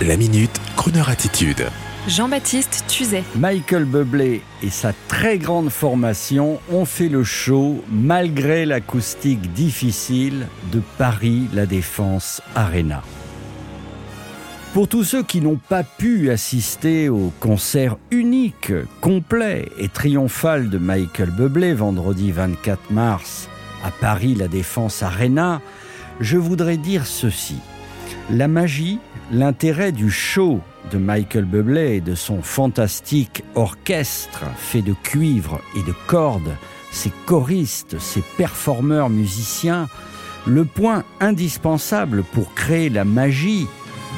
La minute, Kroneur attitude. Jean-Baptiste Tuzet. Michael Bublé et sa très grande formation ont fait le show malgré l'acoustique difficile de Paris La Défense Arena. Pour tous ceux qui n'ont pas pu assister au concert unique, complet et triomphal de Michael Bublé vendredi 24 mars à Paris La Défense Arena, je voudrais dire ceci. La magie, l'intérêt du show de Michael Bublé et de son fantastique orchestre fait de cuivre et de cordes, ses choristes, ses performeurs musiciens, le point indispensable pour créer la magie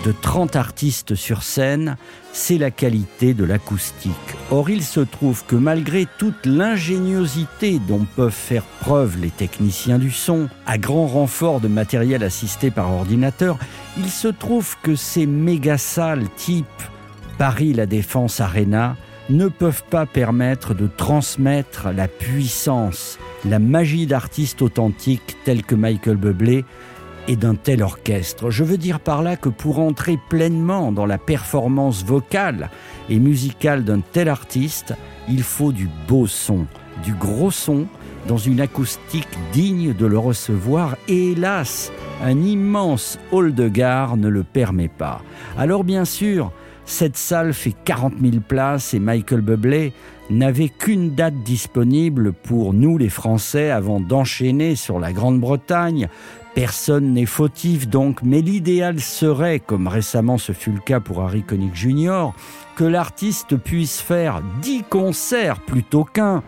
de 30 artistes sur scène, c'est la qualité de l'acoustique. Or, il se trouve que malgré toute l'ingéniosité dont peuvent faire preuve les techniciens du son, à grand renfort de matériel assisté par ordinateur, il se trouve que ces méga salles type Paris La Défense Arena ne peuvent pas permettre de transmettre la puissance, la magie d'artistes authentiques tels que Michael Bublé et d'un tel orchestre. Je veux dire par là que pour entrer pleinement dans la performance vocale et musicale d'un tel artiste, il faut du beau son, du gros son, dans une acoustique digne de le recevoir. Et hélas, un immense hall de gare ne le permet pas. Alors bien sûr, cette salle fait 40 000 places et Michael Bublé n'avait qu'une date disponible pour nous les Français avant d'enchaîner sur la Grande-Bretagne, Personne n'est fautif donc, mais l'idéal serait, comme récemment ce fut le cas pour Harry Connick Jr., que l'artiste puisse faire dix concerts plutôt qu'un,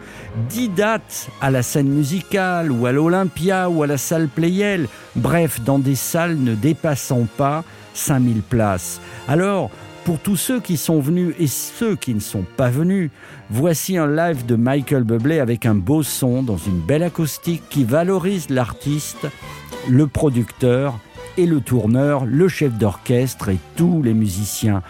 dix dates à la scène musicale ou à l'Olympia ou à la salle Playel, bref, dans des salles ne dépassant pas 5000 places. Alors, pour tous ceux qui sont venus et ceux qui ne sont pas venus, voici un live de Michael Bublé avec un beau son dans une belle acoustique qui valorise l'artiste le producteur et le tourneur, le chef d'orchestre et tous les musiciens,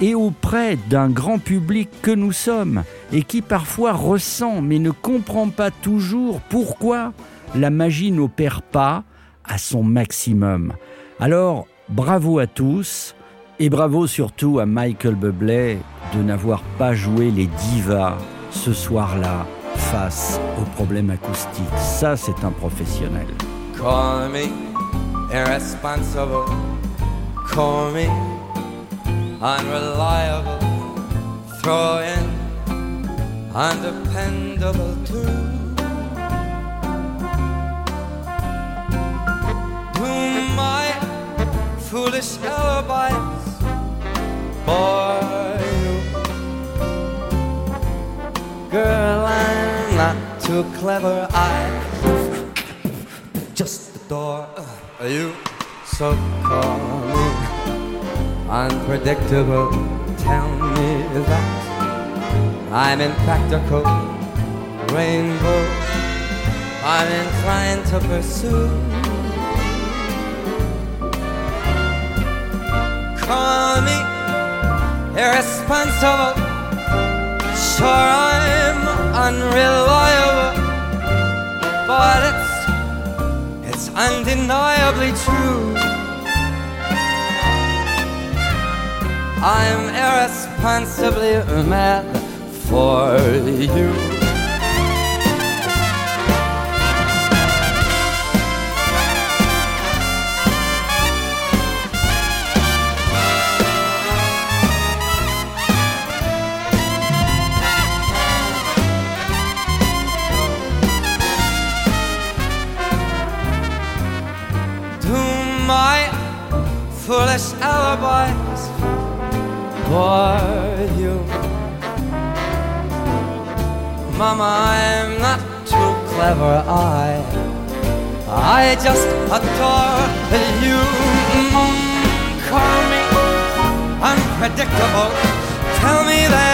et auprès d'un grand public que nous sommes, et qui parfois ressent mais ne comprend pas toujours pourquoi la magie n'opère pas à son maximum. Alors, bravo à tous, et bravo surtout à Michael Bublé de n'avoir pas joué les divas ce soir-là face aux problèmes acoustiques. Ça, c'est un professionnel. Call me irresponsible. Call me unreliable. Throw in undependable too. Do my foolish alibis bore you? Girl, I'm not too clever. I just adore you. So me unpredictable. Tell me that I'm impractical. Rainbow, I'm inclined to pursue. Call me irresponsible. Sure, I'm unreliable, undeniably true. I'm irresponsibly mad for you. Foolish alibis for you. Mama, I'm not too clever. I, I just adore you. Mm, call me unpredictable. Tell me that